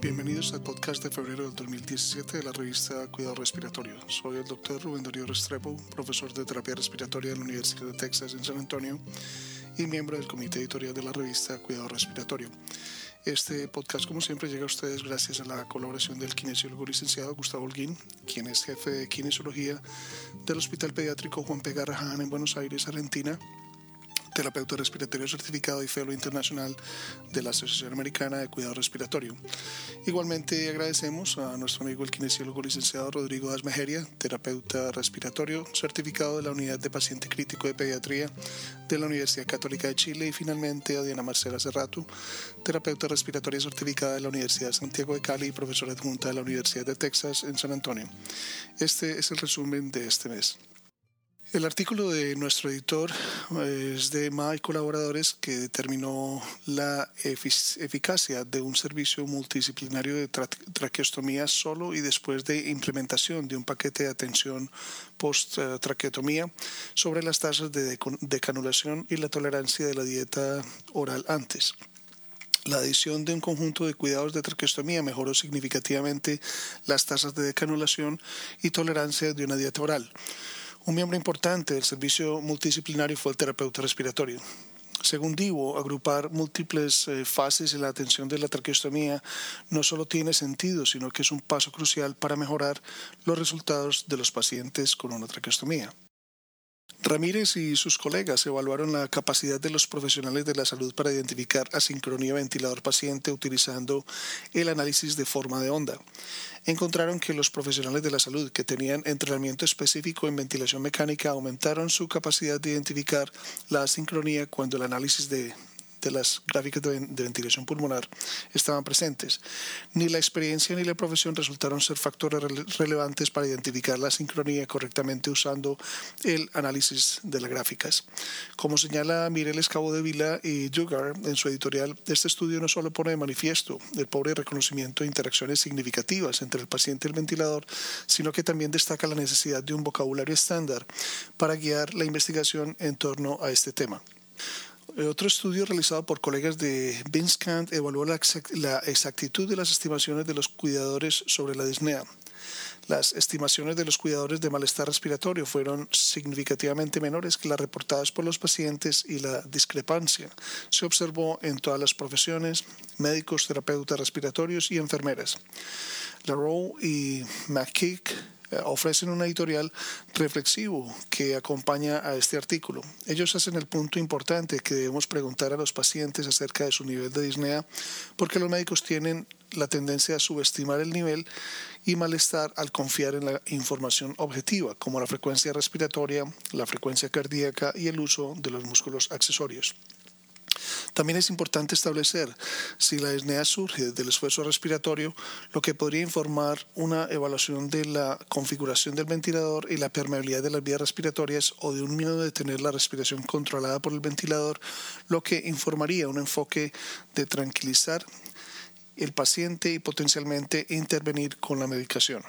Bienvenidos al podcast de febrero del 2017 de la revista Cuidado Respiratorio. Soy el doctor Rubén Darío Restrepo, profesor de terapia respiratoria en la Universidad de Texas en San Antonio y miembro del comité editorial de la revista Cuidado Respiratorio. Este podcast, como siempre, llega a ustedes gracias a la colaboración del kinesiólogo licenciado Gustavo Holguín, quien es jefe de kinesiología del Hospital Pediátrico Juan P. Garrahan en Buenos Aires, Argentina terapeuta respiratorio certificado y fellow internacional de la Asociación Americana de Cuidado Respiratorio. Igualmente agradecemos a nuestro amigo el kinesiólogo licenciado Rodrigo Asmejeria, terapeuta respiratorio certificado de la Unidad de Paciente Crítico de Pediatría de la Universidad Católica de Chile y finalmente a Diana Marcela Cerrato, terapeuta respiratoria certificada de la Universidad de Santiago de Cali y profesora adjunta de la Universidad de Texas en San Antonio. Este es el resumen de este mes. El artículo de nuestro editor eh, es de MA y colaboradores que determinó la eficacia de un servicio multidisciplinario de traqueostomía solo y después de implementación de un paquete de atención post-traqueotomía sobre las tasas de decanulación y la tolerancia de la dieta oral antes. La adición de un conjunto de cuidados de traqueostomía mejoró significativamente las tasas de decanulación y tolerancia de una dieta oral. Un miembro importante del servicio multidisciplinario fue el terapeuta respiratorio. Según Divo, agrupar múltiples eh, fases en la atención de la traqueostomía no solo tiene sentido, sino que es un paso crucial para mejorar los resultados de los pacientes con una traqueostomía. Ramírez y sus colegas evaluaron la capacidad de los profesionales de la salud para identificar asincronía ventilador-paciente utilizando el análisis de forma de onda. Encontraron que los profesionales de la salud que tenían entrenamiento específico en ventilación mecánica aumentaron su capacidad de identificar la asincronía cuando el análisis de de las gráficas de, ventilación pulmonar estaban presentes. Ni la experiencia ni la profesión resultaron ser factores relevantes para identificar la sincronía correctamente usando el análisis de las gráficas. Como señala Mireles Cabo de Vila y Dugar en su editorial, este estudio no solo pone de manifiesto el pobre reconocimiento de interacciones significativas entre el paciente y el ventilador, sino que también destaca la necesidad de un vocabulario estándar para guiar la investigación en torno a este tema. Eh, otro estudio realizado por colegas de Kant evaluó la, exactitud de las estimaciones de los cuidadores sobre la disnea. Las estimaciones de los cuidadores de malestar respiratorio fueron significativamente menores que las reportadas por los pacientes y la discrepancia se observó en todas las profesiones, médicos, terapeutas respiratorios y enfermeras. LaRoe y McKeek ofrecen un editorial reflexivo que acompaña a este artículo. Ellos hacen el punto importante que debemos preguntar a los pacientes acerca de su nivel de disnea, porque los médicos tienen la tendencia a subestimar el nivel y malestar al confiar en la información objetiva, como la frecuencia respiratoria, la frecuencia cardíaca y el uso de los músculos accesorios. También es importante establecer si la disnea surge del esfuerzo respiratorio, lo que podría informar una evaluación de la configuración del ventilador y la permeabilidad de las vías respiratorias o de un miedo de tener la respiración controlada por el ventilador, lo que informaría un enfoque de tranquilizar el paciente y potencialmente intervenir con la medicación.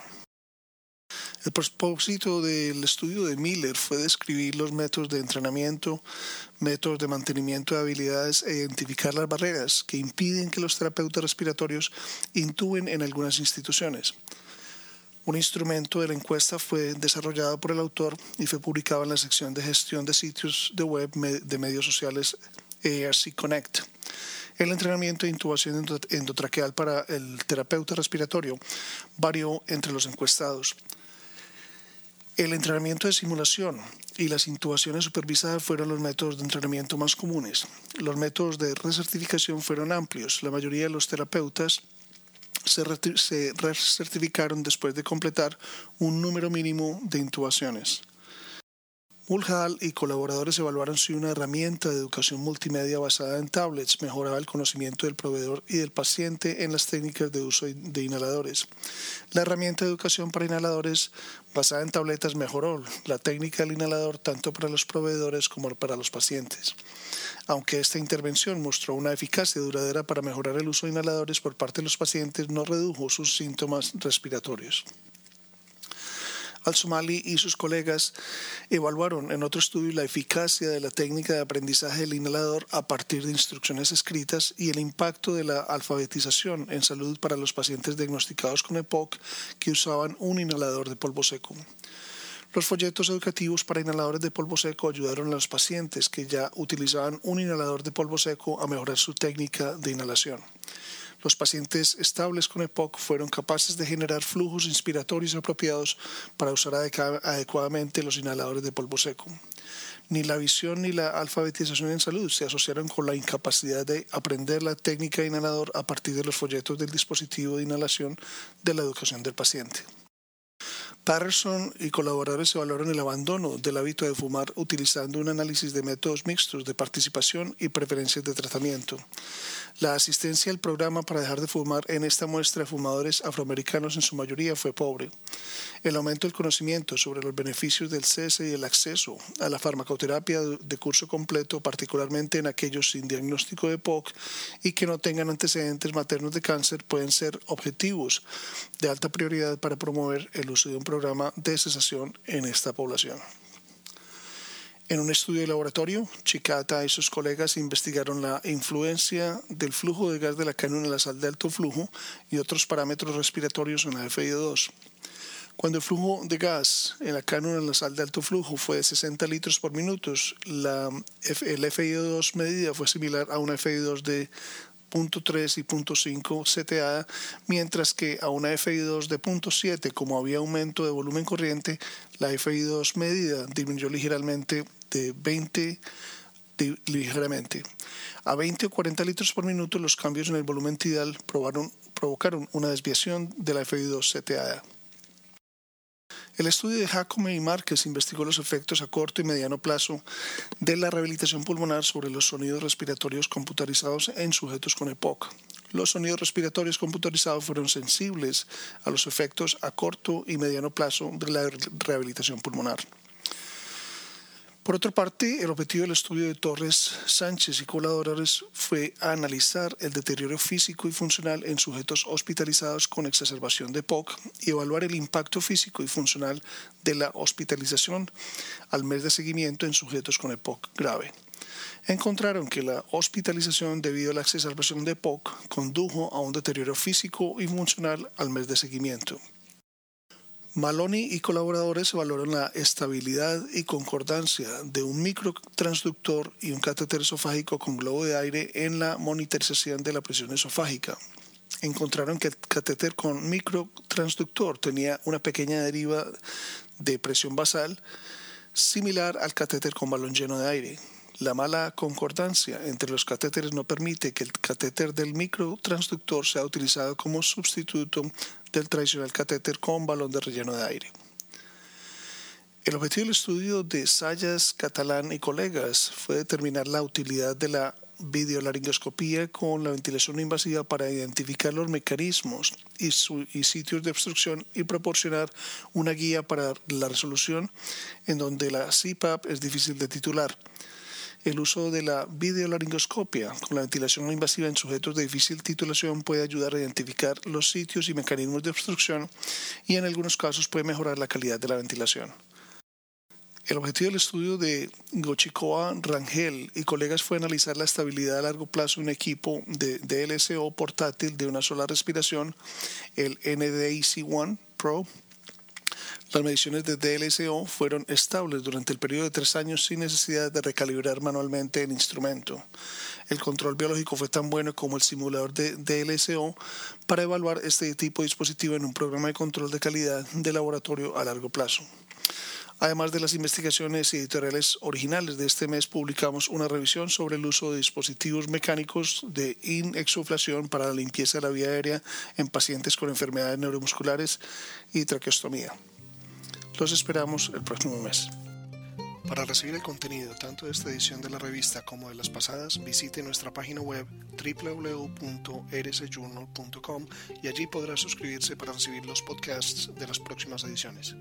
El propósito del estudio de Miller fue describir los métodos de entrenamiento, métodos de mantenimiento de habilidades e identificar las barreras que impiden que los terapeutas respiratorios intuben en algunas instituciones. Un instrumento de la encuesta fue desarrollado por el autor y fue publicado en la sección de gestión de sitios de web de medios sociales ARC Connect. El entrenamiento de intubación endotraqueal para el terapeuta respiratorio varió entre los encuestados. El entrenamiento de simulación y las intubaciones supervisadas fueron los métodos de entrenamiento más comunes. Los métodos de recertificación fueron amplios. La mayoría de los terapeutas se, recertificaron después de completar un número mínimo de intubaciones. Mulhall y colaboradores evaluaron si una herramienta de educación multimedia basada en tablets mejoraba el conocimiento del proveedor y del paciente en las técnicas de uso de inhaladores. La herramienta de educación para inhaladores basada en tabletas mejoró la técnica del inhalador tanto para los proveedores como para los pacientes. Aunque esta intervención mostró una eficacia duradera para mejorar el uso de inhaladores por parte de los pacientes, no redujo sus síntomas respiratorios. Al-Somali y sus colegas evaluaron en otro estudio la eficacia de la técnica de aprendizaje del inhalador a partir de instrucciones escritas y el impacto de la alfabetización en salud para los pacientes diagnosticados con EPOC que usaban un inhalador de polvo seco. Los folletos educativos para inhaladores de polvo seco ayudaron a los pacientes que ya utilizaban un inhalador de polvo seco a mejorar su técnica de inhalación. Los pacientes estables con EPOC fueron capaces de generar flujos inspiratorios apropiados para usar adecuadamente los inhaladores de polvo seco. Ni la visión ni la alfabetización en salud se asociaron con la incapacidad de aprender la técnica de inhalador a partir de los folletos del dispositivo de inhalación de la educación del paciente. Patterson y colaboradores evaluaron el abandono del hábito de fumar utilizando un análisis de métodos mixtos de participación y preferencias de tratamiento. La asistencia al programa para dejar de fumar en esta muestra de fumadores afroamericanos en su mayoría fue pobre. El aumento del conocimiento sobre los beneficios del cese y el acceso a la farmacoterapia de curso completo, particularmente en aquellos sin diagnóstico de POC y que no tengan antecedentes maternos de cáncer, pueden ser objetivos de alta prioridad para promover el uso de un programa de cesación en esta población. En un estudio de laboratorio, Chicata y sus colegas investigaron la influencia del flujo de gas de la cánula nasal de alto flujo y otros parámetros respiratorios en la FIO2. Cuando el flujo de gas en la cánula nasal de alto flujo fue de 60 litros por minuto, la, el FIO2 medida fue similar a una FIO2 de 0.3 y 0.5 CTA, mientras que a una FI2 de 0.7, como había aumento de volumen corriente, la FI2 medida disminuyó ligeramente de 20 ligeramente. A 20 o 40 litros por minuto, los cambios en el volumen tidal provocaron una desviación de la FI2 CTA. El estudio de Jacome y Márquez investigó los efectos a corto y mediano plazo de la rehabilitación pulmonar sobre los sonidos respiratorios computarizados en sujetos con EPOC. Los sonidos respiratorios computarizados fueron sensibles a los efectos a corto y mediano plazo de la rehabilitación pulmonar. Por otra parte, el objetivo del estudio de Torres Sánchez y colaboradores fue analizar el deterioro físico y funcional en sujetos hospitalizados con exacerbación de POC y evaluar el impacto físico y funcional de la hospitalización al mes de seguimiento en sujetos con EPOC grave. Encontraron que la hospitalización debido a la exacerbación de POC condujo a un deterioro físico y funcional al mes de seguimiento. Maloney y colaboradores evaluaron la estabilidad y concordancia de un microtransductor y un catéter esofágico con globo de aire en la monitorización de la presión esofágica. Encontraron que el catéter con microtransductor tenía una pequeña deriva de presión basal similar al catéter con balón lleno de aire. La mala concordancia entre los catéteres no permite que el catéter del microtransductor sea utilizado como sustituto del tradicional catéter con balón de relleno de aire. El objetivo del estudio de Sayas, Catalán y colegas fue determinar la utilidad de la videolaringoscopía con la ventilación invasiva para identificar los mecanismos y, y, sitios de obstrucción y proporcionar una guía para la resolución en donde la CPAP es difícil de titular el uso de la videolaringoscopia con la ventilación invasiva en sujetos de difícil titulación puede ayudar a identificar los sitios y mecanismos de obstrucción y en algunos casos puede mejorar la calidad de la ventilación. El objetivo del estudio de Gochikoa Rangel y colegas fue analizar la estabilidad a largo plazo de un equipo de DLSO portátil de una sola respiración, el NDIC-1 Pro, las mediciones de DLSO fueron estables durante el periodo de tres años sin necesidad de recalibrar manualmente el instrumento. El control biológico fue tan bueno como el simulador de DLSO para evaluar este tipo de dispositivo en un programa de control de calidad de laboratorio a largo plazo. Además de las investigaciones editoriales originales de este mes, publicamos una revisión sobre el uso de dispositivos mecánicos de inexuflación para la limpieza de la vía aérea en pacientes con enfermedades neuromusculares y traqueostomía. Los esperamos el próximo mes. Para recibir el contenido tanto de esta edición de la revista como de las pasadas, visite nuestra página web www.rsjournal.com y allí podrá suscribirse para recibir los podcasts de las próximas ediciones.